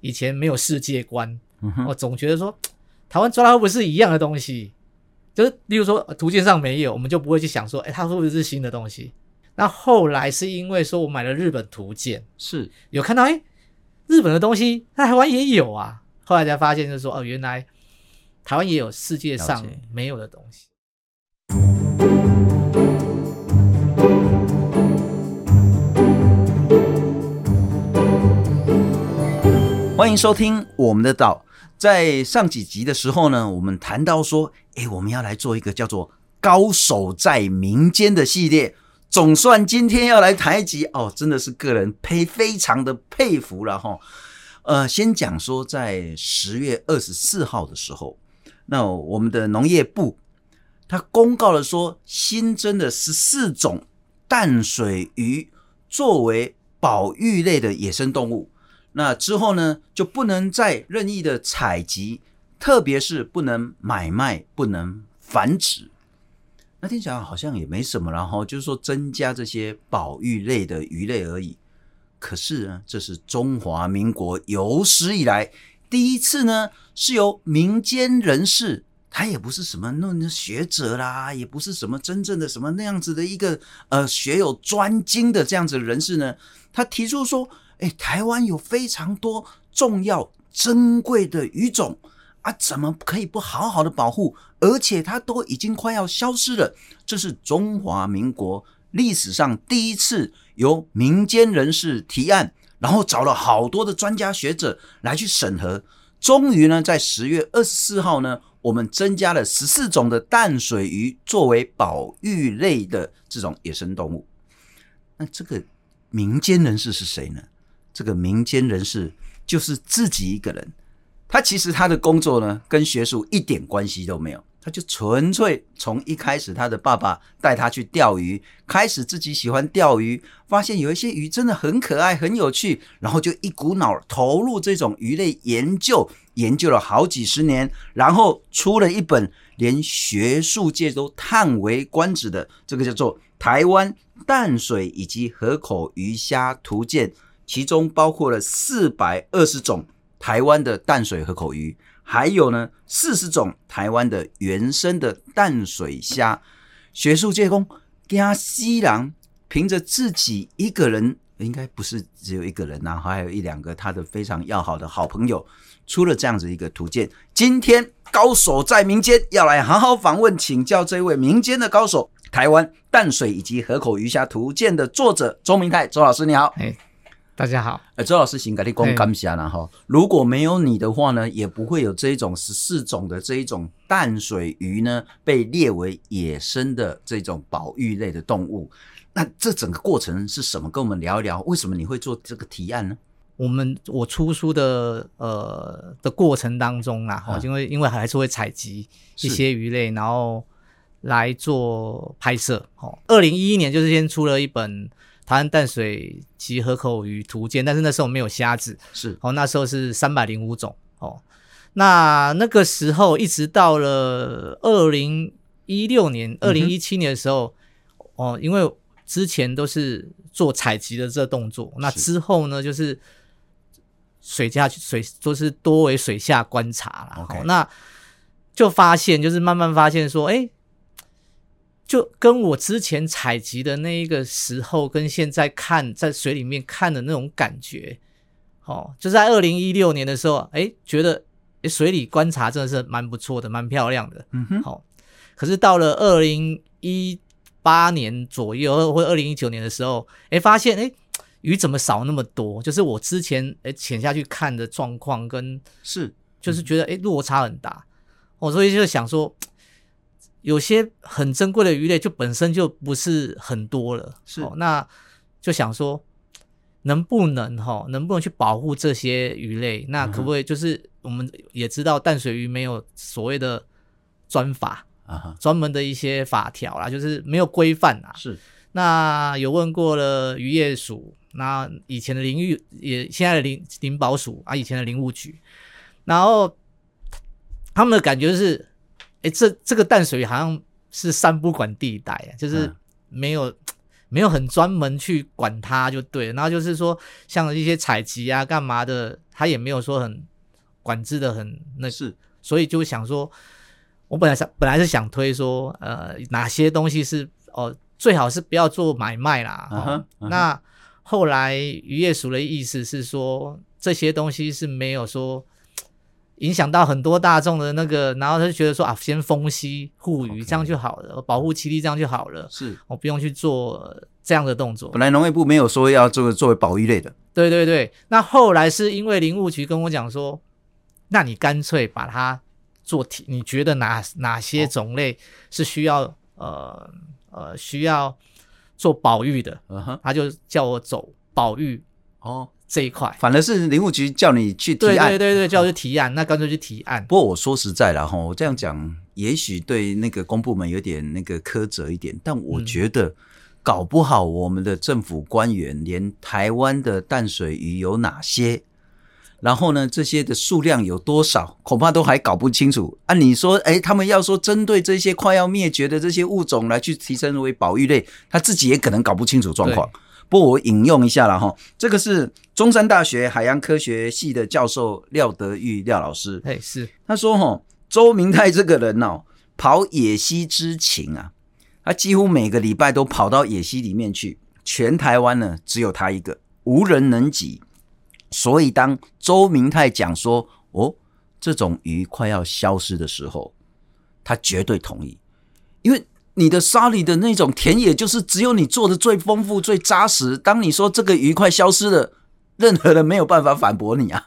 以前没有世界观，我总觉得说 台湾抓到会不会是一样的东西？就是例如说图鉴上没有，我们就不会去想说，哎，它会不会是新的东西？那后来是因为说我买了日本图鉴，是有看到哎，日本的东西在台湾也有啊。后来才发现就是说，哦，原来台湾也有世界上没有的东西。欢迎收听我们的岛。在上几集的时候呢，我们谈到说，哎，我们要来做一个叫做“高手在民间”的系列。总算今天要来谈一集哦，真的是个人佩非常的佩服了哈。呃，先讲说，在十月二十四号的时候，那我们的农业部他公告了说，新增的十四种淡水鱼作为保育类的野生动物。那之后呢，就不能再任意的采集，特别是不能买卖、不能繁殖。那听起来好像也没什么，然后就是说增加这些保育类的鱼类而已。可是呢，这是中华民国有史以来第一次呢，是由民间人士，他也不是什么那学者啦，也不是什么真正的什么那样子的一个呃学有专精的这样子的人士呢，他提出说。哎，台湾有非常多重要、珍贵的鱼种啊，怎么可以不好好的保护？而且它都已经快要消失了。这是中华民国历史上第一次由民间人士提案，然后找了好多的专家学者来去审核。终于呢，在十月二十四号呢，我们增加了十四种的淡水鱼作为保育类的这种野生动物。那这个民间人士是谁呢？这个民间人士就是自己一个人，他其实他的工作呢，跟学术一点关系都没有，他就纯粹从一开始他的爸爸带他去钓鱼，开始自己喜欢钓鱼，发现有一些鱼真的很可爱、很有趣，然后就一股脑投入这种鱼类研究，研究了好几十年，然后出了一本连学术界都叹为观止的这个叫做《台湾淡水以及河口鱼虾图鉴》。其中包括了四百二十种台湾的淡水河口鱼，还有呢四十种台湾的原生的淡水虾。学术界公加西郎凭着自己一个人，应该不是只有一个人呐，还有一两个他的非常要好的好朋友，出了这样子一个图鉴。今天高手在民间，要来好好访问请教这位民间的高手——台湾淡水以及河口鱼虾图鉴的作者周明泰周老师，你好。大家好，呃，周老师，请给你讲感谢啦哈。如果没有你的话呢，也不会有这一种十四种的这一种淡水鱼呢，被列为野生的这种保育类的动物。那这整个过程是什么？跟我们聊一聊，为什么你会做这个提案呢？我们我出书的呃的过程当中啊，哈、嗯，因为因为还是会采集一些鱼类，然后来做拍摄。哦，二零一一年就是先出了一本。台湾淡水及河口鱼图鉴，但是那时候没有虾子，是哦，那时候是三百零五种哦。那那个时候一直到了二零一六年、二零一七年的时候，嗯，哦，因为之前都是做采集的这个动作，那之后呢，就是水下水都是多为水下观察了。Okay. 哦，那就发现，就是慢慢发现说，哎。就跟我之前采集的那一个时候，跟现在看在水里面看的那种感觉，哦，就在二零一六年的时候，哎，觉得诶水里观察真的是蛮不错的，蛮漂亮的，嗯哼，好、哦。可是到了二零一八年左右，或者二零一九年的时候，哎，发现哎鱼怎么少那么多？就是我之前哎潜下去看的状况跟是，就是觉得哎落差很大，我、哦、所以就想说。有些很珍贵的鱼类就本身就不是很多了，是、哦、那就想说，能不能哈、哦，能不能去保护这些鱼类？那可不可以就是我们也知道淡水鱼没有所谓的专法啊，专门的一些法条啦，就是没有规范啊。是那有问过了渔业署，那以前的林域也现在的林林保署啊，以前的林务局，然后他们的感觉是。哎，这这个淡水好像是三不管地带啊，就是没有、嗯、没有很专门去管它就对了。然后就是说，像一些采集啊、干嘛的，他也没有说很管制的很那是，所以就想说，我本来想本来是想推说，呃，哪些东西是哦，最好是不要做买卖啦。Uh-huh, uh-huh. 那后来渔业署的意思是说，这些东西是没有说。影响到很多大众的那个，然后他就觉得说啊，先封息护鱼这样就好了保护栖地这样就好了，是我不用去做这样的动作。本来农业部没有说要做作为保育类的，对对对。那后来是因为林务局跟我讲说，那你干脆把它做体，你觉得哪哪些种类是需要、哦、呃呃需要做保育的？Uh -huh. 他就叫我走保育哦。这一块，反而是林务局叫你去提案，对对对对，叫我去提案，那干脆去提案。不过我说实在了哈，我这样讲，也许对那个公部门有点那个苛责一点，但我觉得搞不好我们的政府官员连台湾的淡水鱼有哪些，然后呢，这些的数量有多少，恐怕都还搞不清楚。按、啊、你说，哎，他们要说针对这些快要灭绝的这些物种来去提升为保育类，他自己也可能搞不清楚状况。不过我引用一下了哈，这个是中山大学海洋科学系的教授廖德玉廖老师，哎是，他说哈，周明泰这个人哦，跑野溪之情啊，他几乎每个礼拜都跑到野溪里面去，全台湾呢只有他一个，无人能及。所以当周明泰讲说哦，这种鱼快要消失的时候，他绝对同意，因为。你的沙里的那种田野，就是只有你做的最丰富、最扎实。当你说这个鱼快消失了，任何人没有办法反驳你啊。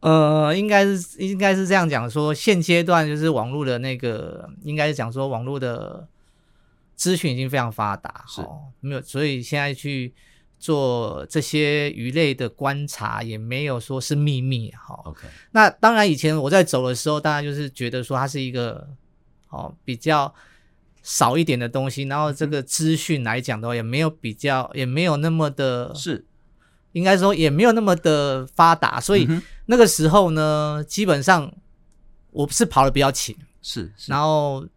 呃，应该是应该是这样讲说，现阶段就是网络的那个，应该是讲说网络的资讯已经非常发达，是没有，所以现在去做这些鱼类的观察，也没有说是秘密哈。OK，那当然以前我在走的时候，大家就是觉得说它是一个哦比较。少一点的东西，然后这个资讯来讲的话，也没有比较，也没有那么的，是。应该说也没有那么的发达，所以那个时候呢，基本上我是跑的比较勤，是，然后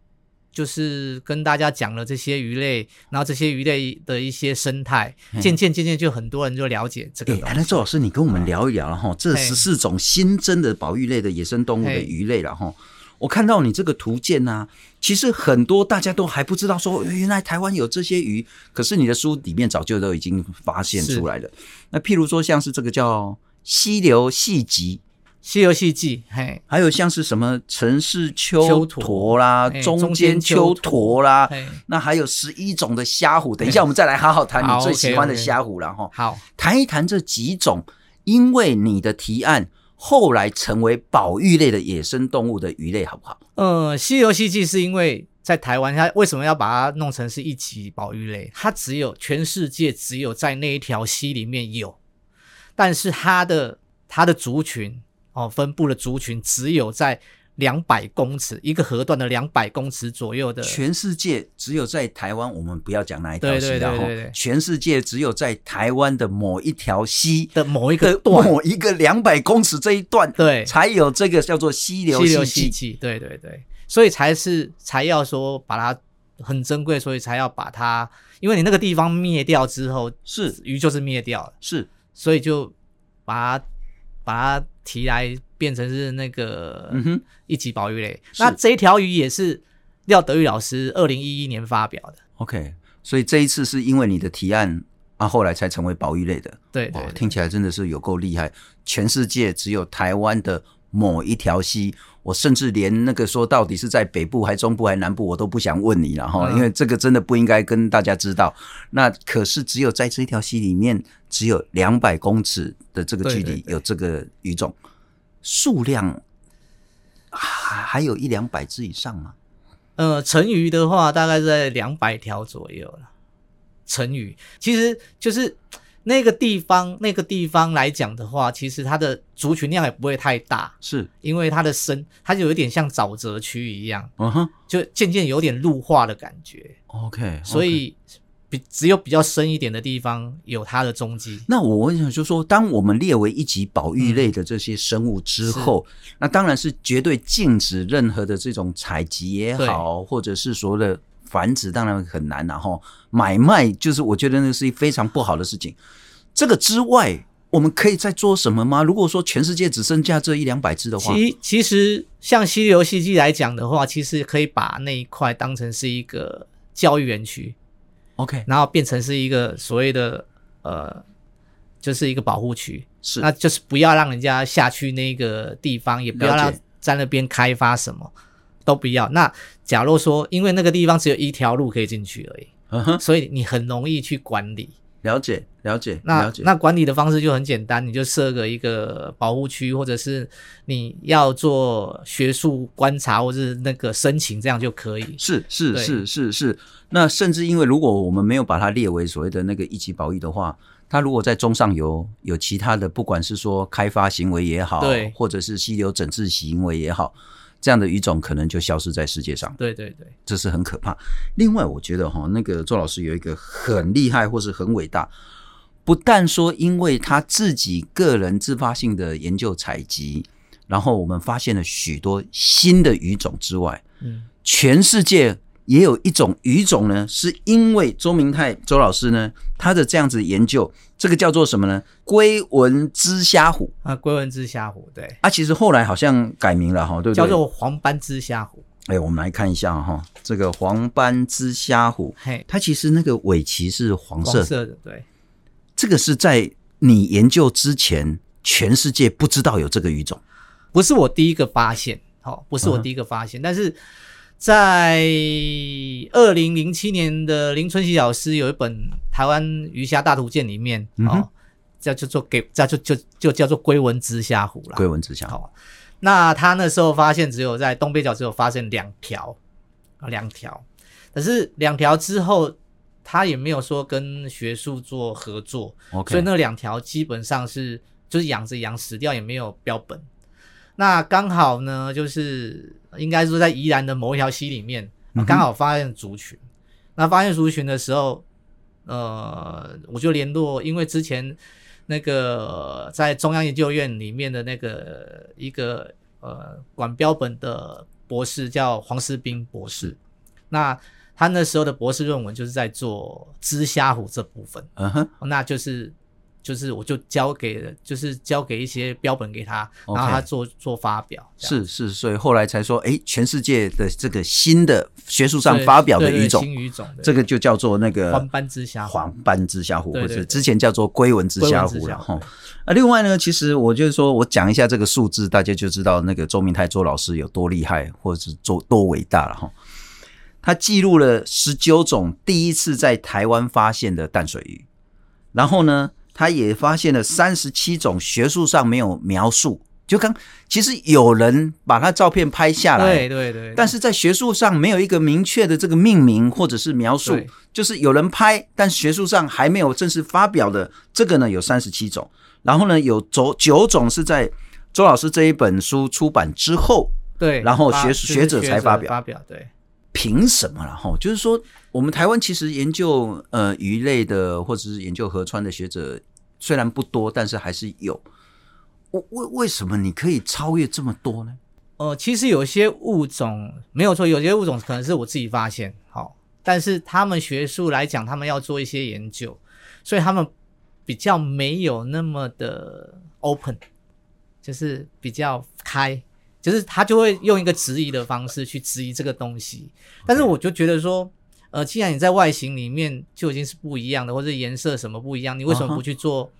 就是跟大家讲了这些鱼类，然后这些鱼类的一些生态，渐渐渐渐就很多人就了解这个。哎，那周老师，你跟我们聊一聊哈，这十四种新增的保育类的野生动物的鱼类了哈。我看到你这个图鉴呐、啊，其实很多大家都还不知道，说原来台湾有这些鱼，可是你的书里面早就都已经发现出来了。那譬如说，像是这个叫溪流细鲫，溪流细鲫，嘿，还有像是什么城市秋驼啦，中间秋驼啦，那还有十一种的虾虎。等一下，我们再来好好谈你最喜欢的虾虎了哈。好，谈一谈这几种，因为你的提案。后来成为保育类的野生动物的鱼类，好不好？嗯，《西游记》记是因为在台湾，它为什么要把它弄成是一级保育类？它只有全世界只有在那一条溪里面有，但是它的它的族群哦，分布的族群只有在。两百公尺，一个河段的两百公尺左右的，全世界只有在台湾，我们不要讲哪一条溪，然后全世界只有在台湾的某一条溪的某一个段，某一个两百公尺这一段，对，才有这个叫做溪流细鲫，对对对，所以才是才要说把它很珍贵，所以才要把它，因为你那个地方灭掉之后，是。鱼就是灭掉了，是，所以就把它把它提来。变成是那个一级保育类，嗯、那这一条鱼也是廖德玉老师二零一一年发表的。OK，所以这一次是因为你的提案啊，后来才成为保育类的。对，对，对，听起来真的是有够厉害。全世界只有台湾的某一条溪，我甚至连那个说到底是在北部还中部还南部，我都不想问你了哈，因为这个真的不应该跟大家知道。那可是只有在这一条溪里面，只有两百公尺的这个距离有这个鱼种。数量还还有一两百只以上吗？呃，成鱼的话，大概在两百条左右了。成鱼其实就是那个地方，那个地方来讲的话，其实它的族群量也不会太大，是因为它的深，它就有点像沼泽区一样，嗯哼，就渐渐有点陆化的感觉。OK，, okay. 所以。比只有比较深一点的地方有它的踪迹。那我问一下，就是说，当我们列为一级保育类的这些生物之后，嗯、那当然是绝对禁止任何的这种采集也好，或者是所谓的繁殖当然很难，然后买卖就是我觉得那是一非常不好的事情。这个之外，我们可以再做什么吗？如果说全世界只剩下这一两百只的话，其其实像溪流戏季来讲的话，其实可以把那一块当成是一个教育园区，OK，然后变成是一个所谓的呃，就是一个保护区，是，那就是不要让人家下去那个地方，也不要让在那边开发什么。都不要。那假如说，因为那个地方只有一条路可以进去而已，所以你很容易去管理。了解，了解。那。那管理的方式就很简单，你就设个一个保护区，或者是你要做学术观察，或者是那个申请，这样就可以。是是是是是。那甚至因为如果我们没有把它列为所谓的那个一级保育的话，它如果在中上游有其他的，不管是说开发行为也好，对，或者是溪流整治行为也好。这样的语种可能就消失在世界上，对对对，这是很可怕。另外，我觉得哈，那个周老师有一个很厉害或是很伟大，不但说因为他自己个人自发性的研究采集，然后我们发现了许多新的语种之外，嗯，全世界。也有一种鱼种呢，是因为周明泰周老师呢，他的这样子研究，这个叫做什么呢？龟纹枝虾虎啊，龟纹枝虾虎，对啊，其实后来好像改名了哈，对不对？叫做黄斑枝虾虎。哎，我们来看一下哈，这个黄斑枝虾虎，嘿，它其实那个尾鳍是黄色的，黄色的，对。这个是在你研究之前，全世界不知道有这个鱼种，不是我第一个发现，好，不是我第一个发现，嗯、但是。在二零零七年的林春喜老师有一本《台湾鱼虾大图鉴》里面，嗯、哦，叫叫做给叫就就就叫做龟纹直虾虎了。龟纹直虾虎，那他那时候发现只有在东北角只有发现两条啊，两条，可是两条之后他也没有说跟学术做合作.所以那两条基本上是就是养着养死掉也没有标本。那刚好呢，就是应该说在宜兰的某一条溪里面，刚好发现族群。嗯。那发现族群的时候，呃，我就联络，因为之前那个在中央研究院里面的那个一个呃管标本的博士叫黄思斌博士，那他那时候的博士论文就是在做知虾虎这部分。嗯哼，那就是。就是我就交给了，就是交给一些标本给他.然后他做做发表。是是，所以后来才说，哎，全世界的这个新的学术上发表的鱼种，新鱼种，这个就叫做那个黄斑之虾虎，黄斑之虾虎，或者之前叫做龟纹之虾虎了哈。啊，另外呢，其实我就是说我讲一下这个数字，大家就知道那个周明泰周老师有多厉害，或者是多多伟大了哈。他记录了十九种第一次在台湾发现的淡水鱼，然后呢，他也发现了三十七种学术上没有描述，就刚其实有人把他照片拍下来，对对对，但是在学术上没有一个明确的这个命名或者是描述，就是有人拍，但学术上还没有正式发表的这个呢有三十七种，然后呢有九九种是在周老师这一本书出版之后，对，然后学学者才发表。发表，对，凭什么了哈？就是说。我们台湾其实研究呃鱼类的或者是研究河川的学者虽然不多，但是还是有。为为为什么你可以超越这么多呢？呃，其实有些物种没有错，有些物种可能是我自己发现，好，但是他们学术来讲，他们要做一些研究，所以他们比较没有那么的 open，就是比较开，就是他就会用一个质疑的方式去质疑这个东西。但是我就觉得说。呃，既然你在外形里面就已经是不一样的，或者颜色什么不一样，你为什么不去做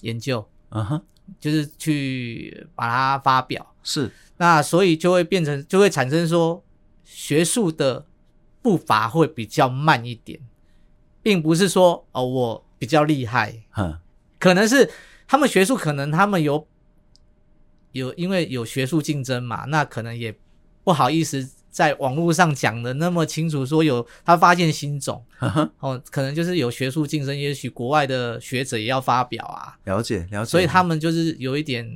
研究？嗯哼，就是去把它发表。是，那所以就会变成，就会产生说，学术的步伐会比较慢一点，并不是说哦，我比较厉害，嗯，可能是他们学术可能他们有有因为有学术竞争嘛，那可能也不好意思。在网络上讲的那么清楚，说有他发现新种，哦，可能就是有学术竞争，也许国外的学者也要发表啊。了解，了解。所以他们就是有一点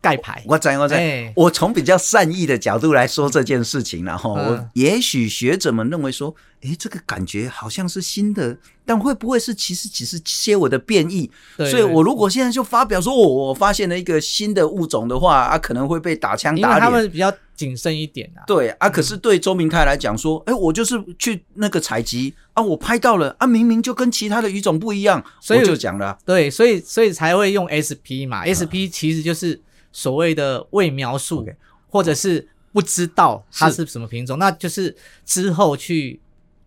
盖牌。我在我在，欸、我从比较善意的角度来说这件事情，然后、嗯、我也许学者们认为说，哎，这个感觉好像是新的，但会不会是其实只是些我的变异？所以我如果现在就发表说，我我发现了一个新的物种的话，啊，可能会被打枪打脸。他们比较谨慎一点啊。对啊，可是对周明泰来讲说，哎，我就是去那个采集啊，我拍到了啊，明明就跟其他的鱼种不一样，所以我就讲了。对，所以所以才会用 SP 嘛、嗯、，SP 其实就是。所谓的未描述，okay. 或者是不知道它是什么品种，那就是之后去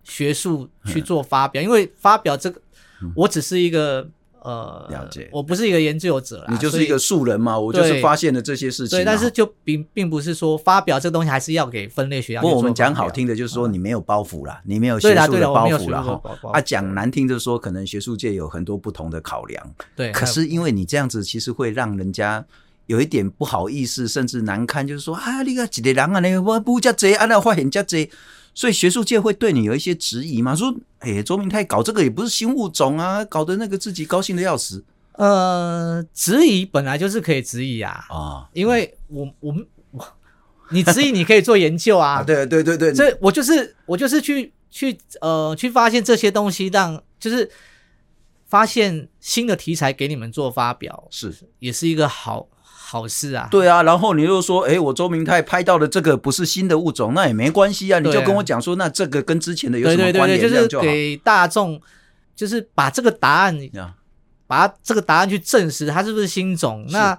学术去做发表，嗯、因为发表这个，我只是一个呃，了解，我不是一个研究者啦，你就是一个素人嘛，我就是发现了这些事情，对，但是就并并不是说发表这个东西还是要给分类学家。不过我们讲好听的，就是说你没有包袱啦，嗯、你没有学术的包袱啦。哈。啊，讲难听的说，可能学术界有很多不同的考量。对，可是因为你这样子，其实会让人家。有一点不好意思，甚至难堪，就是说啊，你个几个人啊，你我不加贼，啊，那坏人加贼，所以学术界会对你有一些质疑嘛？说，哎、欸，周明泰搞这个也不是新物种啊，搞得那个自己高兴的要死。呃，质疑本来就是可以质疑啊，啊，因为我我们我，你质疑你可以做研究啊，啊对对对对，这我就是我就是去去呃去发现这些东西，让就是发现新的题材给你们做发表，是也是一个好。好事啊，对啊，然后你又说，哎，我周明泰拍到的这个不是新的物种，那也没关系啊，你就跟我讲说，那这个跟之前的有什么关联？对对对，就是给大众，就是把这个答案，把这个答案去证实它是不是新种。那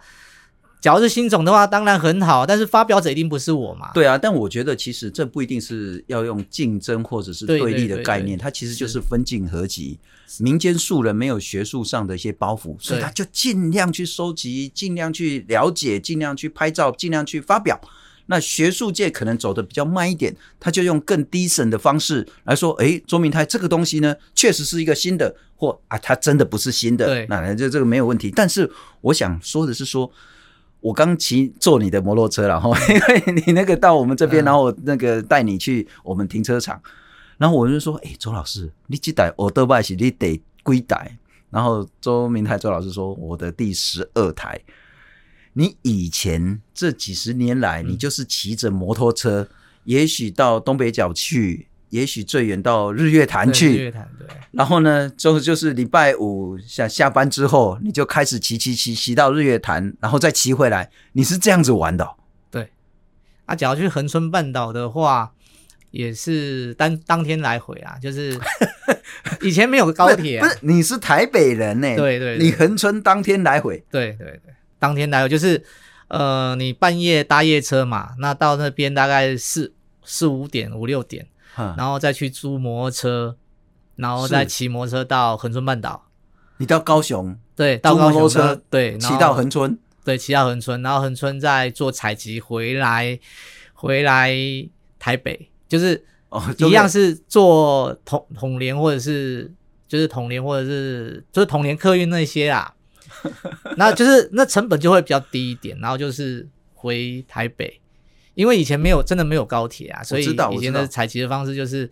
假如是新种的话，当然很好，但是发表者一定不是我嘛。对啊，但我觉得其实这不一定是要用竞争或者是对立的概念，它其实就是分进合集。民间素人没有学术上的一些包袱，所以他就尽量去收集，尽量去了解，尽量去拍照，尽量去发表。那学术界可能走的比较慢一点，他就用更低审的方式来说：诶，周明泰这个东西呢，确实是一个新的，或啊，它真的不是新的。对，那这这个没有问题。但是我想说的是说，说我刚骑坐你的摩托车，然后 因为你那个到我们这边，然后我那个带你去我们停车场。然后我就说：“哎、欸，周老师，你几台欧德拜是你得归代？”然后周明泰周老师说：“我的第十二台。”你以前这几十年来，你就是骑着摩托车，嗯、也许到东北角去，也许最远到日月潭去。日月潭对。然后呢，就就是礼拜五下下班之后，你就开始骑骑骑骑到日月潭，然后再骑回来。你是这样子玩的、哦？对。啊，假如去恒春半岛的话。也是当当天来回啊，就是 以前没有高铁、啊，不是你是台北人呢、欸？对，对对，你恒春当天来回，对对对，当天来回就是呃，你半夜搭夜车嘛，那到那边大概四四五点五六点，然后再去租摩托车，然后再骑摩托车到恒春半岛。你到高雄？对，到高雄车，对，骑到恒春，对，骑到恒春，然后恒春再做采集回来，回来台北。就是一样是坐统统联或者是就是统联或者是就是统联客运那些啊，那就是那成本就会比较低一点，然后就是回台北，因为以前没有真的没有高铁啊，所以以前的采集的方式就是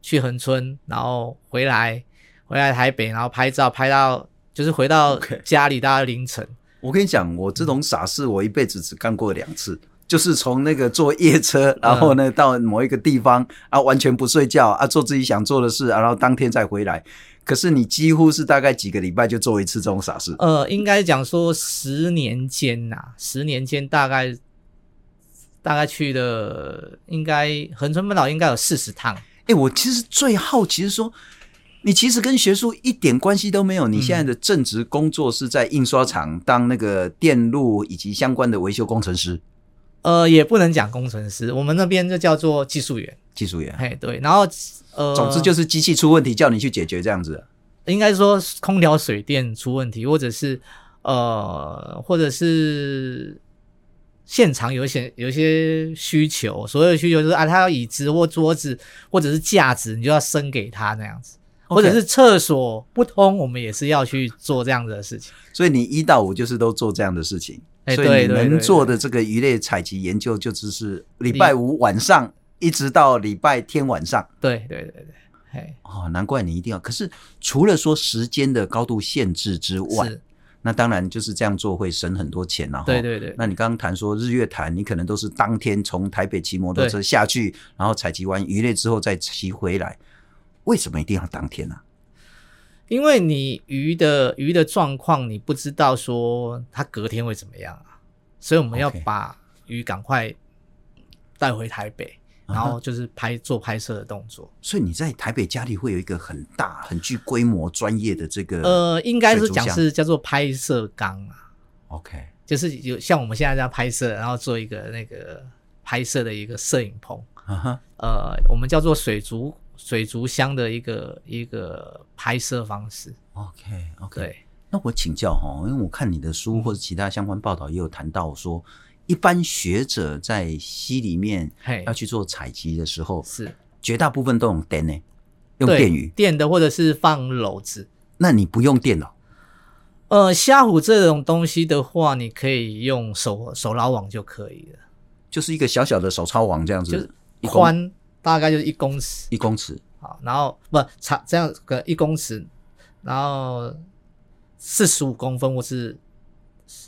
去恒春，然后回来回来台北，然后拍照拍到就是回到家里大概凌晨。我跟你讲，我这种傻事我一辈子只干过两次。就是从那个坐夜车，然后呢到某一个地方啊，完全不睡觉啊，做自己想做的事，然后当天再回来。可是你几乎是大概几个礼拜就做一次这种傻事。呃，应该讲说十年间呐，十年间大概大概去的应该恒春半岛应该有四十趟。哎、欸，我其实最好奇是说，你其实跟学术一点关系都没有。你现在的正职工作是在印刷厂当那个电路以及相关的维修工程师。呃，也不能讲工程师，我们那边就叫做技术员。技术员，哎，对，然后呃，总之就是机器出问题，叫你去解决这样子。应该说空调、水电出问题，或者是呃，或者是现场有一些有一些需求，所有的需求就是啊，他要椅子或桌子或者是架子，你就要升给他那样子。或者是厕所不通，我们也是要去做这样子的事情。所以你一到五就是都做这样的事情。所以你能做的这个鱼类采集研究，就只是礼拜五晚上一直到礼拜天晚上。对对对对，哎，哦，难怪你一定要。可是除了说时间的高度限制之外，那当然就是这样做会省很多钱啊。对对对。那你刚刚谈说日月潭，你可能都是当天从台北骑摩托车下去，然后采集完鱼类之后再骑回来，为什么一定要当天呢、啊？因为你鱼的鱼的状况，你不知道说它隔天会怎么样啊，所以我们要把鱼赶快带回台北.然后就是拍做拍摄的动作。所以你在台北家里会有一个很大、很具规模、专业的这个呃，应该是讲是叫做拍摄缸啊。OK，就是有像我们现在这样拍摄，然后做一个那个拍摄的一个摄影棚。Uh -huh. 呃，我们叫做水族。水族箱的一个一个拍摄方式。OK OK，对，那我请教哈，因为我看你的书或者其他相关报道也有谈到说，一般学者在溪里面要去做采集的时候，是绝大部分都用电呢，用电鱼，电的或者是放篓子。那你不用电了？呃，虾虎这种东西的话，你可以用手手捞网就可以了，就是一个小小的手抄网这样子，宽。大概就是一公尺，一公尺，好，然后不长这样个一公尺，然后四十五公分，或是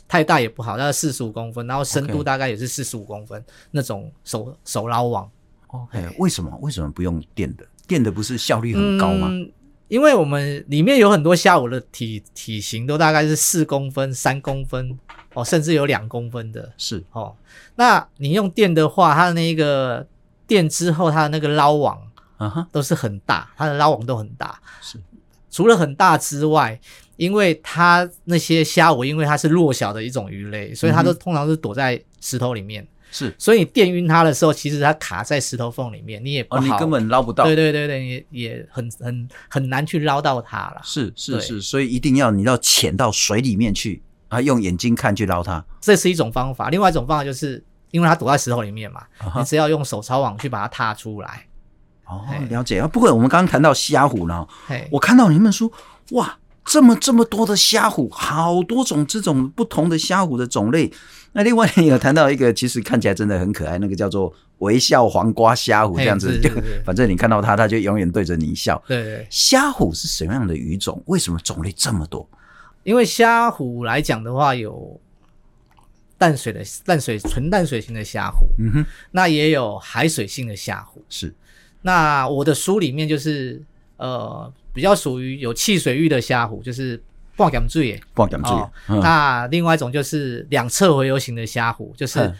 太大也不好，大概四十五公分，然后深度大概也是四十五公分.那种手手捞网。OK，为什么为什么不用电的？电的不是效率很高吗？嗯，因为我们里面有很多虾虎的体体型都大概是四公分、三公分哦，甚至有两公分的。是哦，那你用电的话，它的那个。电之后，它的那个捞网啊，都是很大，它的捞网都很大。是，除了很大之外，因为它那些虾虎，因为它是弱小的一种鱼类，所以它都通常是躲在石头里面。是，所以你电晕它的时候，其实它卡在石头缝里面，你也不好，你根本捞不到。对对对对，也也很很很难去捞到它了。是是是，所以一定要你要潜到水里面去啊，用眼睛看去捞它，这是一种方法。另外一种方法就是。因为它躲在石头里面嘛，uh-huh. 你只要用手抄网去把它踏出来。哦，了解啊。不过我们刚刚谈到虾虎呢，我看到你们说，哇，这么这么多的虾虎，好多种这种不同的虾虎的种类。那另外你有谈到一个，其实看起来真的很可爱，那个叫做微笑黄瓜虾虎，这样子就 反正你看到它，它就永远对着你笑。对，对，虾虎是什么样的鱼种？为什么种类这么多？因为虾虎来讲的话有。淡水的淡水纯淡水型的虾虎，嗯哼，那也有海水性的虾虎，是。那我的书里面就是呃比较属于有汽水域的虾虎，就是半咸水，半咸水。那另外一种就是两侧回游型的虾虎，就是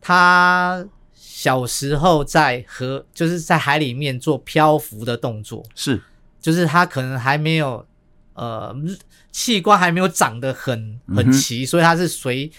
它小时候在河就是在海里面做漂浮的动作，是，就是它可能还没有呃器官还没有长得很很齐，嗯，所以它是随。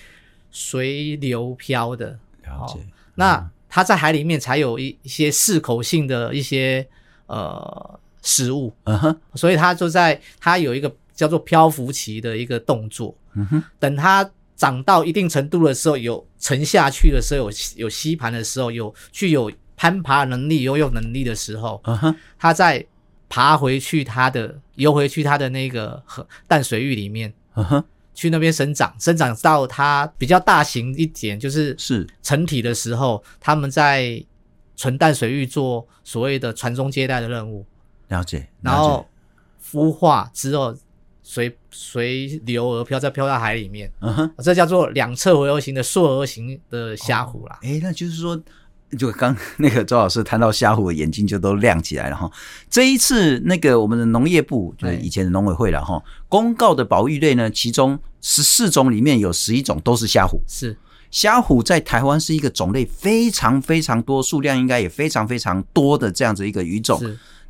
随流漂的，了解。哦、那它在海里面才有一一些适口性的一些呃食物，嗯哼。所以它就在它有一个叫做漂浮期的一个动作，嗯哼。等它长到一定程度的时候，有沉下去的时候，有有吸盘的时候，有具有攀爬能力、游泳能力的时候，嗯哼。它再爬回去，它的游回去它的那个河淡水域里面，嗯哼。去那边生长，生长到它比较大型一点，就是是成体的时候，他们在纯淡水域做所谓的传宗接代的任务。了解，了解。然后孵化之后随随流而漂，再漂到海里面。嗯哼，这叫做两侧回游型的溯河型的虾虎啦。哎、哦，那就是说。就刚那个周老师谈到虾虎眼睛就都亮起来了哈。这一次那个我们的农业部就是以前的农委会了哈，公告的保育类呢，其中十四种里面有十一种都是虾虎。是虾虎在台湾是一个种类非常非常多，数量应该也非常非常多的这样子一个鱼种。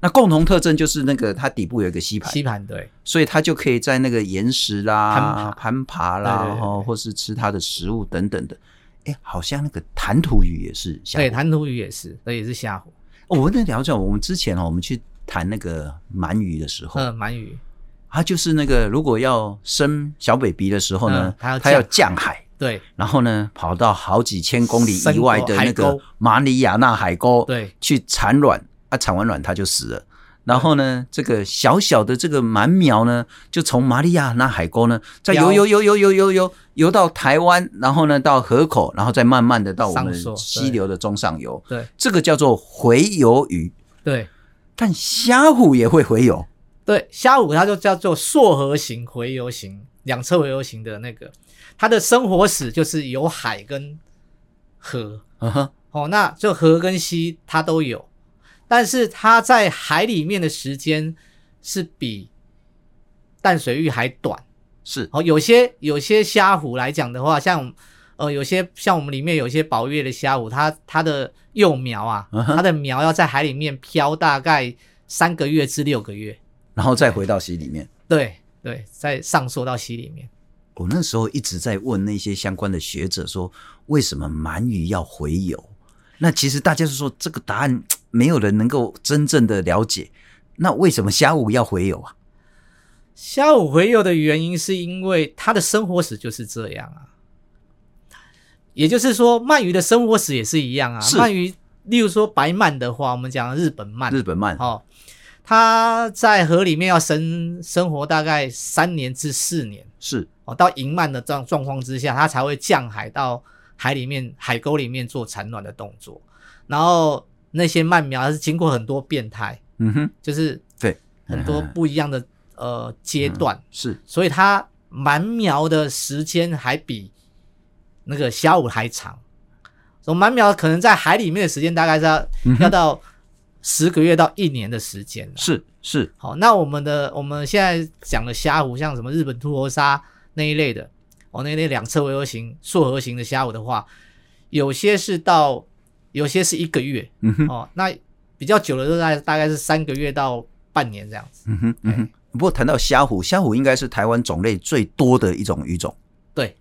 那共同特征就是那个它底部有一个吸盘，吸盘对，所以它就可以在那个岩石啦攀爬，攀爬啦，然后或是吃它的食物等等的。哎，好像那个弹涂鱼也是虾虎，对，弹涂鱼也是，那也是虾虎。哦，我跟你聊一下，我们之前哦，我们去谈那个鳗鱼的时候，嗯，鳗鱼，它就是那个如果要生小 baby 的时候呢，它、嗯、要它要降海，对，然后呢，跑到好几千公里以外的那个马里亚纳海沟，对，去产卵，啊，产完卵它就死了。然后呢，这个小小的这个鳗苗呢，就从马里亚纳海沟呢，再游游游游游游游游到台湾，然后呢到河口，然后再慢慢的到我们溪流的中上游。对，这个叫做回游鱼。对，但虾虎也会回游。对，虾虎它就叫做溯河型洄游型两侧洄游型的那个，它的生活史就是有海跟河，嗯哼，哦，那就河跟溪它都有，但是它在海里面的时间是比淡水鱼还短，是哦，有些有些虾虎来讲的话，像呃有些像我们里面有些宝月的虾虎，它它的幼苗啊，嗯、它的苗要在海里面漂大概三个月至六个月。然后再回到溪里面，对对，再上溯到溪里面。我那时候一直在问那些相关的学者说，为什么鳗鱼要洄游？那其实大家是说这个答案没有人能够真正的了解。那为什么虾虎要回游啊？虾虎洄游的原因是因为它的生活史就是这样啊。也就是说，鳗鱼的生活史也是一样啊。鳗鱼，例如说白鳗的话，我们讲日本鳗，日本鳗哦。它在河里面要生生活大概三年至四年，是哦，到盈鳗的状状况之下，它才会降海到海里面海沟里面做产卵的动作。然后那些鳗苗是经过很多变态，嗯哼，就是对很多不一样的呃阶段，是，所以它蛮苗的时间还比那个虾虎还长。所以鳗苗可能在海里面的时间大概是要要到。十个月到一年的时间，是是好。那我们的我们现在讲的虾虎，像什么日本秃头鲨那一类的，哦，那一类两侧围合型、竖合型的虾虎的话，有些是到，有些是一个月，嗯哼，哦，那比较久的都在大概是三个月到半年这样子，嗯哼嗯哼。不过谈到虾虎，虾虎应该是台湾种类最多的一种鱼种，对，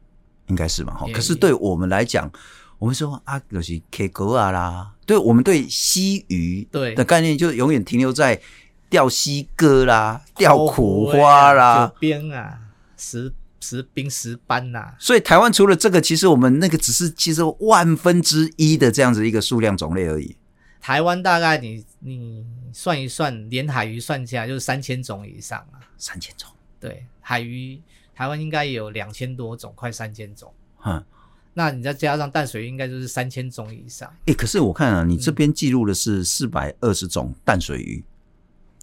应该是嘛哈。可是对我们来讲，我们说啊，就是 K 哥啊啦，对我们对溪鱼对。的概念，就永远停留在钓溪哥啦、钓苦花啦、九边啊、石石冰、石斑呐。所以台湾除了这个，其实我们那个只是其实万分之一的这样子一个数量种类而已。台湾大概你你算一算，连海鱼算起来就是三千种以上啊，三千种。对，海鱼台湾应该有两千多种，快三千种。嗯。那你再加上淡水鱼，应该就是三千种以上。哎、欸，可是我看啊，你这边记录的是四百二十种淡水鱼，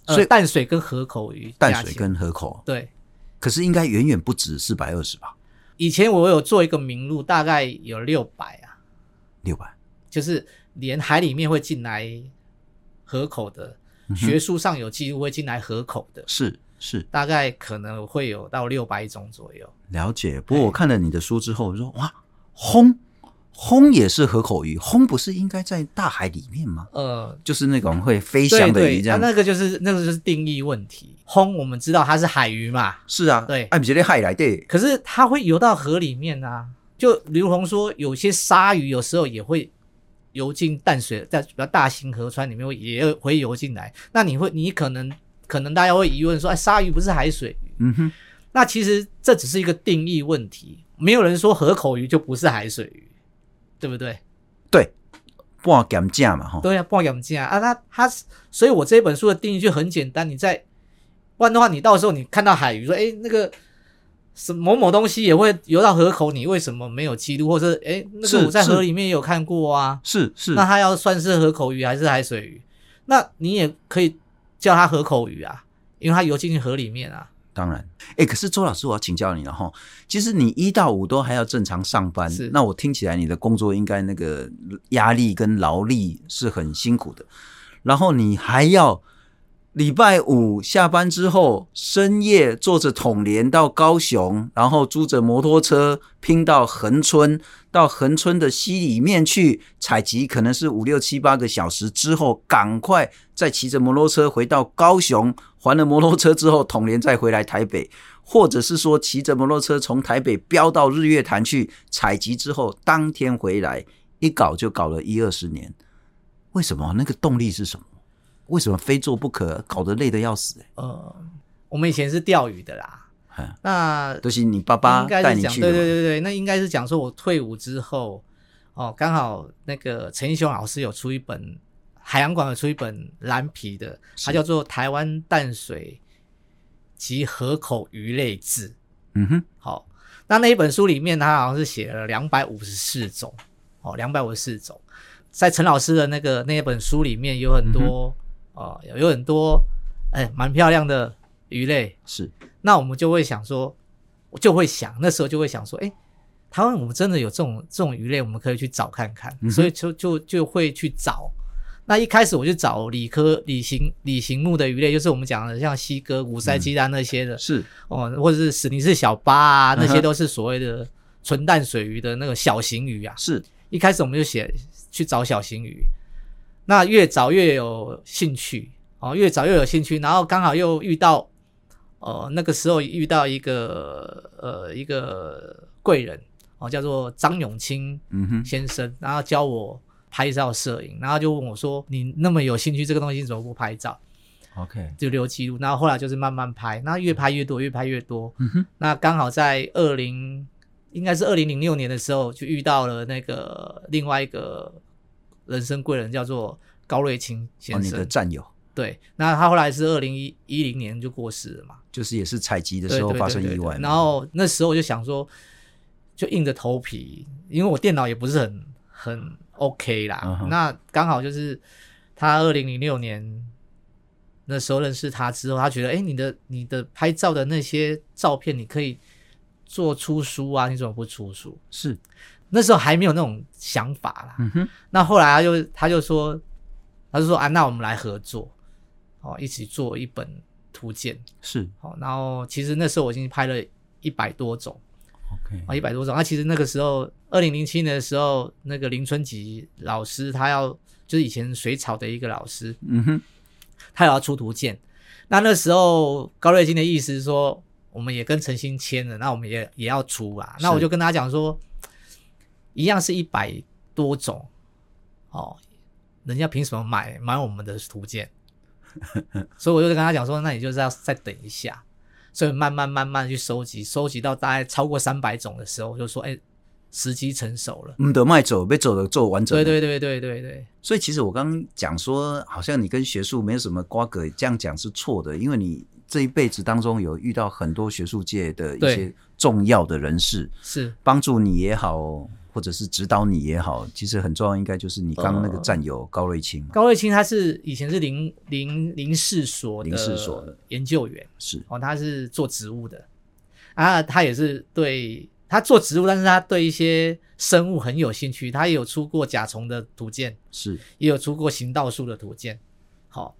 嗯、所以淡水跟河口鱼，淡水跟河口对。可是应该远远不止四百二十吧？以前我有做一个名录，大概有六百啊，六百，就是连海里面会进来河口的，嗯、学术上有记录会进来河口的，是是，大概可能会有到六百种左右。了解。不过我看了你的书之后，我说哇。魟，魟也是河口鱼，轰不是应该在大海里面吗？呃，就是那种会飞翔的鱼，这样。对对，啊、那个就是那个就是定义问题。轰我们知道它是海鱼嘛？是啊，对，哎，不是海来的。可是它会游到河里面啊。就刘红说，有些鲨鱼有时候也会游进淡水，在比较大型河川里面会也会游进来。那你会，你可能可能大家会疑问说，哎，鲨鱼不是海水鱼？嗯哼。那其实这只是一个定义问题。没有人说河口鱼就不是海水鱼，对不对？对，半减价嘛，哈。对呀、啊，半减价啊，那他，所以我这本书的定义就很简单。你在，不然的话，你到时候你看到海鱼说，哎，那个什么某某东西也会游到河口，你为什么没有记录？或者，哎，那个我在河里面也有看过啊。是是，是。那它要算是河口鱼还是海水鱼？那你也可以叫它河口鱼啊，因为它游进去河里面啊。当然，哎、欸，可是周老师，我要请教你了哈。其实你一到五都还要正常上班，是那我听起来你的工作应该那个压力跟劳力是很辛苦的。然后你还要礼拜五下班之后深夜坐着统联到高雄，然后租着摩托车拼到恒春，到恒春的溪里面去采集，可能是五六七八个小时之后，赶快再骑着摩托车回到高雄。还了摩托车之后，统联再回来台北，或者是说骑着摩托车从台北飙到日月潭去采集之后，当天回来，一搞就搞了一二十年。为什么？那个动力是什么？为什么非做不可？搞得累得要死、欸？呃，我们以前是钓鱼的啦，嗯、那都是你爸爸带你去的。对对对对，那应该是讲说我退伍之后，哦，刚好那个陈义雄老师有出一本。海洋馆有出一本蓝皮的，它叫做《台湾淡水及河口鱼类志》。嗯哼，好，那那一本书里面，他好像是写了两百五十四种，哦，两百五十四种，在陈老师的那个那一本书里面有很多，哼呃，有很多，哎，蛮漂亮的鱼类。是，那我们就会想说，就会想那时候就会想说，哎，台湾我们真的有这种这种鱼类，我们可以去找看看，嗯、所以就就就会去找。那一开始我就找鲤科鲤形鲤形目的鱼类，就是我们讲的像西哥、五鳃鸡蛋那些的，嗯、是。哦，或者是史尼斯小巴啊，那些都是所谓的纯淡水鱼的那个小型鱼啊。是。一开始我们就写去找小型鱼，那越早越有兴趣哦，越早越有兴趣，然后刚好又遇到，呃，那个时候遇到一个呃一个贵人哦，叫做张永清先生，嗯、然后教我。拍照摄影，然后就问我说：“你那么有兴趣这个东西，怎么不拍照？”OK，就留记录。然后后来就是慢慢拍，那越拍越多，越拍越多。嗯哼。那刚好在二零，应该是二零零六年的时候，就遇到了那个另外一个人生贵人，叫做高瑞清先生。哦，你的战友。对，那他后来是二零一一零年就过世了嘛？就是也是采集的时候发生意外。然后那时候我就想说，就硬着头皮，因为我电脑也不是很很。OK 啦，uh huh. 那刚好就是他二零零六年那时候认识他之后，他觉得，哎、欸，你的你的拍照的那些照片，你可以做出书啊，你怎么不出书？是那时候还没有那种想法啦。嗯哼。那后来他就他就说，他就说啊，那我们来合作，哦，一起做一本图鉴。是。好，然后其实那时候我已经拍了一百多种。OK，啊，一百多种。那其实那个时候，二零零七年的时候，那个林春吉老师他要，就是以前水草的一个老师，嗯哼，他也要出图鉴。那那时候高瑞金的意思是说，我们也跟陈星签了，那我们也也要出啊。那我就跟他讲说，一样是一百多种，哦，人家凭什么买买我们的图鉴？所以我就跟他讲说，那你就是要再等一下。所以慢慢慢慢去收集，收集到大概超过三百种的时候，就说：“哎、欸，时机成熟了。”嗯得卖走，被走的做完整。对对对对对对。所以其实我刚刚讲说，好像你跟学术没有什么瓜葛，这样讲是错的，因为你这一辈子当中有遇到很多学术界的一些重要的人士，是。帮助你也好。或者是指导你也好，其实很重要，应该就是你刚刚那个战友高瑞清。高瑞清他是以前是林林林试所的林试所的。研究员，是。哦，他是做植物的。啊，他也是对他做植物，但是他对一些生物很有兴趣，他也有出过甲虫的图鉴，是。也有出过行道树的图鉴。好、哦，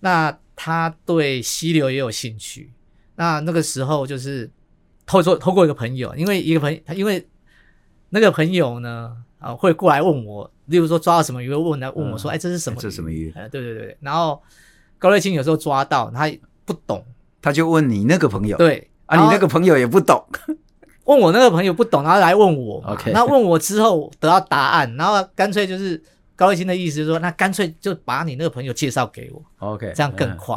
那他对溪流也有兴趣。那那个时候就是透过透过一个朋友，因为一个朋友，他因为。那个朋友呢，啊，会过来问我，例如说抓到什么鱼，会问来问我说，哎、嗯，这是什么鱼？这是什么鱼？哎，对对对。然后高瑞清有时候抓到，他不懂，他就问你那个朋友。对啊，你那个朋友也不懂，问我那个朋友不懂，然后来问我。OK。那问我之后得到答案，然后干脆就是高瑞清的意思，就是说那干脆就把你那个朋友介绍给我。OK，这样更快。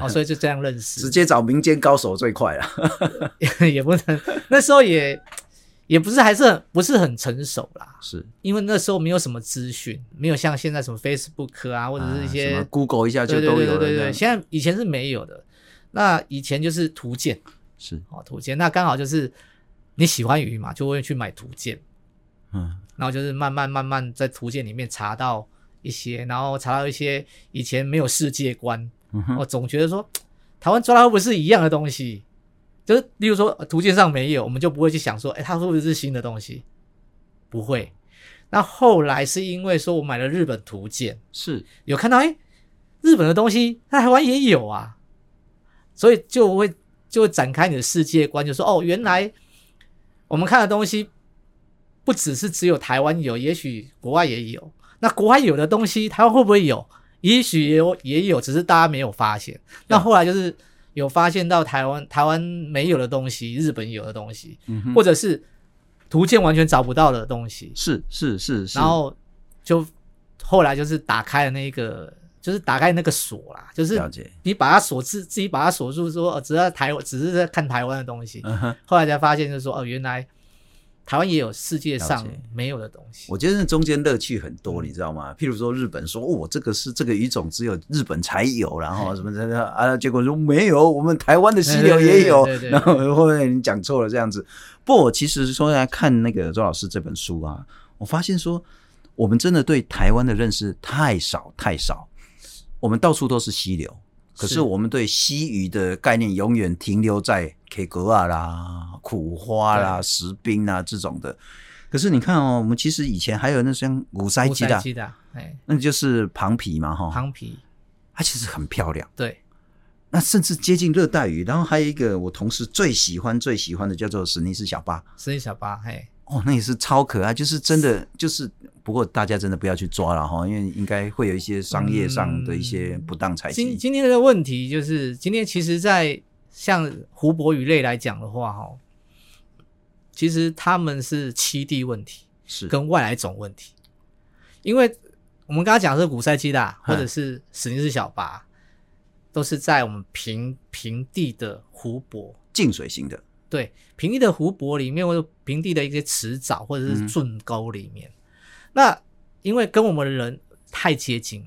哦，所以就这样认识，直接找民间高手最快了。也不能，那时候也。也不是，还是很不是很成熟啦，是因为那时候没有什么资讯，没有像现在什么 Facebook 啊，或者是一些、Google 一下就都有了。对对对对对，现在以前是没有的。那以前就是图鉴，是哦，图鉴。那刚好就是你喜欢鱼嘛，就会去买图鉴，嗯，然后就是慢慢慢慢在图鉴里面查到一些，然后查到一些以前没有世界观，嗯哼，我总觉得说台湾抓到会不会是一样的东西？就是，例如说图鉴上没有，我们就不会去想说，哎，它会不会是新的东西？不会。那后来是因为说我买了日本图鉴，是有看到，哎，日本的东西，在台湾也有啊，所以就会就会展开你的世界观，就说，哦，原来我们看的东西不只是只有台湾有，也许国外也有。那国外有的东西，台湾会不会有？也许也有，也有，只是大家没有发现。那后来就是。有发现到台湾台湾没有的东西，日本有的东西，嗯、或者是图鉴完全找不到的东西，是是是，是然后就后来就是打开了那个，就是打开那个锁啦，就是你把它锁自自己把它锁住说，说只要台湾只是在看台湾的东西，后来才发现就是说哦，原来。台湾也有世界上没有的东西，我觉得那中间乐趣很多，你知道吗？譬如说日本说，哦，这个是这个鱼种只有日本才有，然后什么什么啊，结果说没有，我们台湾的溪流也有，然后后面你讲错了这样子。不，我其实说来看那个周老师这本书啊，我发现说我们真的对台湾的认识太少太少，我们到处都是溪流，可是我们对西鱼的概念永远停留在 K 格啊啦、苦花啦、石冰啊这种的。可是你看哦，我们其实以前还有那像五鳃鸡的，哎，那就是庞皮嘛，哈，庞皮，它其实很漂亮。对，那甚至接近热带鱼。然后还有一个我同事最喜欢、最喜欢的叫做史尼斯小巴，史尼斯小巴，嘿，哦，那也是超可爱，就是真的，就是不过大家真的不要去抓了哈，因为应该会有一些商业上的一些不当采集。今今天的问题就是，今天其实，在像湖泊鱼类来讲的话，哈。其实他们是栖地问题，是跟外来种问题，因为我们刚刚讲的是古塞基的或者是史尼斯小巴，都是在我们平平地的湖泊，静水型的，对，平地的湖泊里面或者平地的一些池沼或者是圳沟里面，嗯、那因为跟我们的人太接近，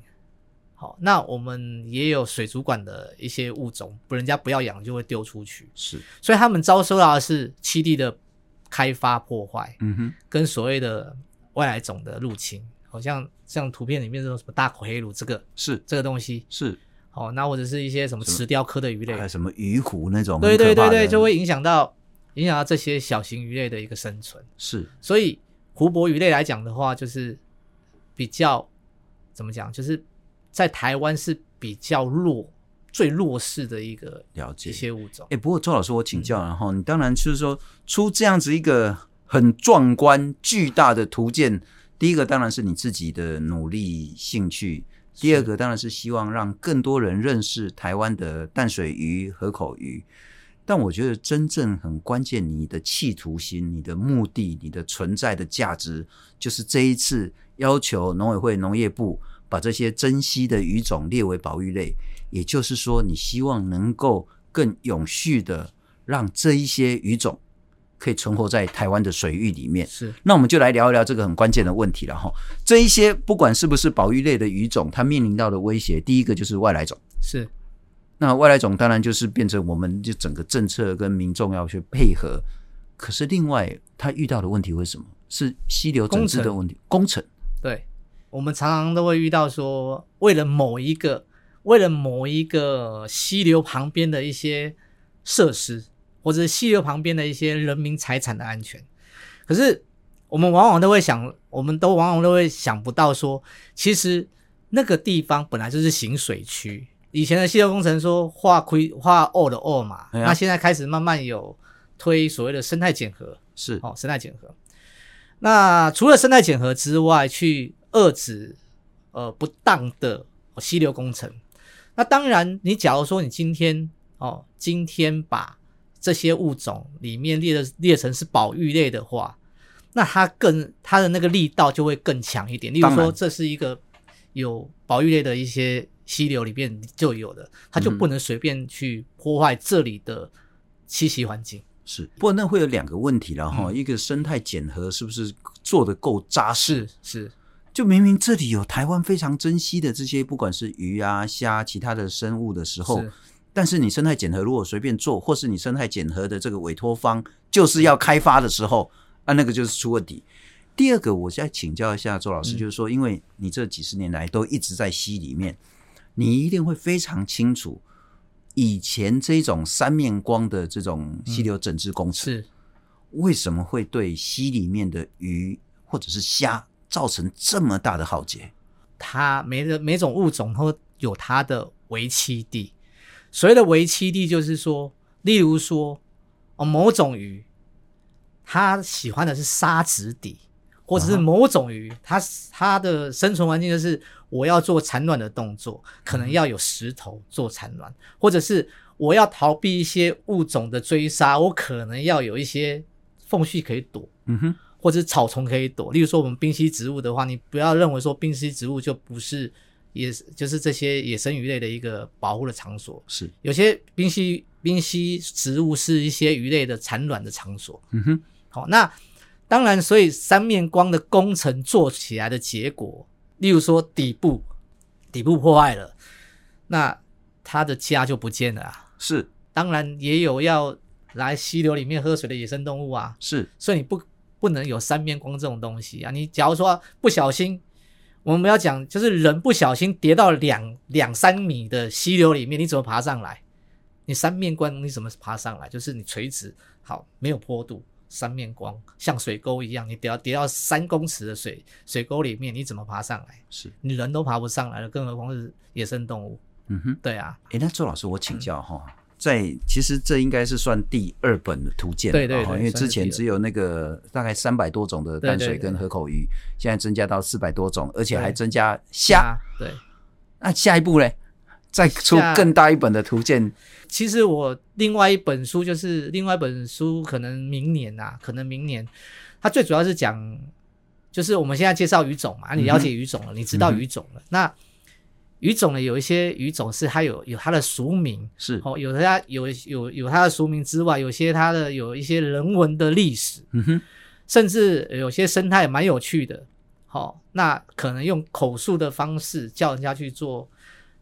好，那我们也有水族馆的一些物种，不人家不要养就会丢出去，是，所以他们遭受到的是栖地的。开发破坏，嗯哼，跟所谓的外来种的入侵，好像像图片里面这种什么大口黑鲈，这个是。这个东西是，哦，那或者是一些什么石雕科的鱼类，还有什么鱼虎那种，对对对对，就会影响到影响到这些小型鱼类的一个生存。是，所以湖泊鱼类来讲的话，就是比较怎么讲，就是在台湾是比较弱。最弱势的一个了解一些物种。哎，不过周老师，我请教，然后你当然就是说出这样子一个很壮观巨大的图鉴，第一个当然是你自己的努力兴趣，第二个当然是希望让更多人认识台湾的淡水鱼、河口鱼。但我觉得真正很关键，你的企图心、你的目的、你的存在的价值，就是这一次要求农委会农业部把这些珍稀的鱼种列为保育类。也就是说，你希望能够更永续的让这一些鱼种可以存活在台湾的水域里面。是，那我们就来聊一聊这个很关键的问题了哈。这一些不管是不是保育类的鱼种，它面临到的威胁，第一个就是外来种。是，那外来种当然就是变成我们就整个政策跟民众要去配合。可是另外，它遇到的问题为什么？是溪流整治的问题？工程。对，我们常常都会遇到说，为了某一个。为了某一个溪流旁边的一些设施，或者是溪流旁边的一些人民财产的安全，可是我们往往都会想，我们都往往都会想不到说，其实那个地方本来就是行水区。以前的溪流工程说画亏画二的二嘛，那现在开始慢慢有推所谓的生态减核，是哦，生态减核。那除了生态减核之外，去遏制呃不当的溪流工程。那当然，你假如说你今天哦，今天把这些物种里面列的列成是保育类的话，那它更它的那个力道就会更强一点。例如说，这是一个有保育类的一些溪流里面就有的，它就不能随便去破坏这里的栖息环境。是，不过那会有两个问题了哈，一个生态检核是不是做得够扎实？是。就明明这里有台湾非常珍稀的这些，不管是鱼啊、虾、其他的生物的时候，是但是你生态检核如果随便做，或是你生态检核的这个委托方就是要开发的时候，啊，那个就是出问题。第二个，我再请教一下周老师，嗯、就是说，因为你这几十年来都一直在溪里面，你一定会非常清楚，以前这种三面光的这种溪流整治工程，为什么会对溪里面的鱼或者是虾？造成这么大的浩劫，它每个每种物种都有它的为栖地。所谓的为栖地，就是说，例如说，哦，某种鱼，它喜欢的是沙质底，或者是某种鱼，它它的生存环境就是我要做产卵的动作，可能要有石头做产卵，或者是我要逃避一些物种的追杀，我可能要有一些缝隙可以躲。嗯哼。或者草丛可以躲，例如说我们冰溪植物的话，你不要认为说冰溪植物就不是野，就是这些野生鱼类的一个保护的场所。是，有些冰溪冰溪植物是一些鱼类的产卵的场所。嗯哼，好，那当然，所以三面光的工程做起来的结果，例如说底部底部破坏了，那它的家就不见了啊。是，当然也有要来溪流里面喝水的野生动物啊。是，所以你不。不能有三面光这种东西啊！你假如说不小心我们要讲，就是人不小心跌到两两三米的溪流里面，你怎么爬上来？你三面观，你怎么爬上来？就是你垂直好，没有坡度，三面光像水沟一样，你跌到跌到三公尺的水水沟里面，你怎么爬上来？是你人都爬不上来了，更何况是野生动物？嗯哼，对啊。诶，那周老师，我请教哈。嗯在其实这应该是算第二本的图鉴，对对对，因为之前只有那个大概三百多种的淡水跟河口鱼，现在增加到四百多种，而且还增加虾。对，那下一步呢？再出更大一本的图鉴。其实我另外一本书就是另外一本书，可能明年呐、啊，可能明年，它最主要是讲，就是我们现在介绍鱼种嘛，你了解鱼种了，嗯、你知道鱼种了，嗯、那。鱼种呢，有一些鱼种是它有有它的俗名，是。哦，有它有有有它的俗名之外，有些它的有一些人文的历史，嗯哼，甚至有些生态也蛮有趣的，好、哦，那可能用口述的方式叫人家去做，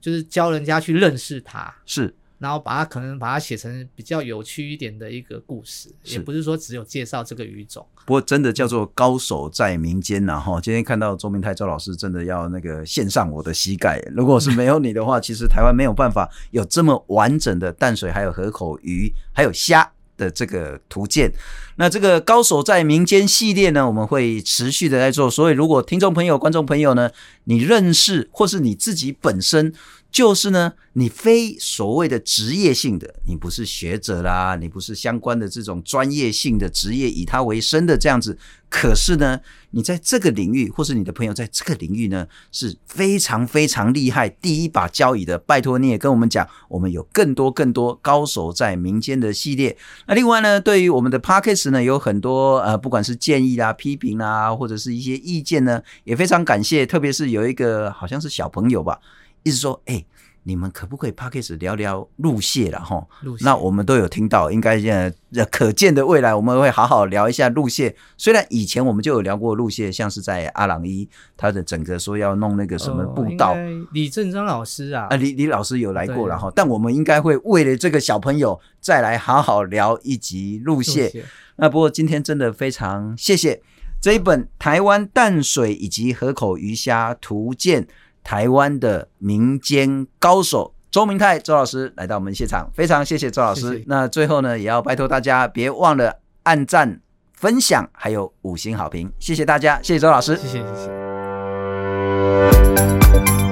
就是教人家去认识它，是。然后把它可能把它写成比较有趣一点的一个故事，也不是说只有介绍这个语种。不过真的叫做高手在民间呐哈！今天看到周明泰周老师，真的要那个献上我的膝盖。如果是没有你的话，其实台湾没有办法有这么完整的淡水还有河口鱼还有虾的这个图鉴。那这个高手在民间系列呢，我们会持续的在做。所以如果听众朋友、观众朋友呢，你认识或是你自己本身。就是呢，你非所谓的职业性的，你不是学者啦，你不是相关的这种专业性的职业，以它为生的这样子。可是呢，你在这个领域，或是你的朋友在这个领域呢，是非常非常厉害，第一把交椅的。拜托你也跟我们讲，我们有更多更多高手在民间的系列。那另外呢，对于我们的 Podcast 呢，有很多呃，不管是建议啦、批评啦，或者是一些意见呢，也非常感谢。特别是有一个好像是小朋友吧。意思说，哎、欸，你们可不可以 Podcast 聊聊路线了哈？那我们都有听到，应该现在可见的未来，我们会好好聊一下路线。虽然以前我们就有聊过路线，像是在阿朗伊，他的整个说要弄那个什么步道，呃、李正章老师啊，啊，李李老师有来过了哈。但我们应该会为了这个小朋友再来好好聊一集路线。那不过今天真的非常谢谢这一本《台湾淡水以及河口鱼虾图鉴》。台湾的民间高手周明泰周老师来到我们现场非常谢谢周老师。那最后呢也要拜托大家别忘了按赞分享还有五星好评谢谢大家谢谢周老师。谢谢谢谢。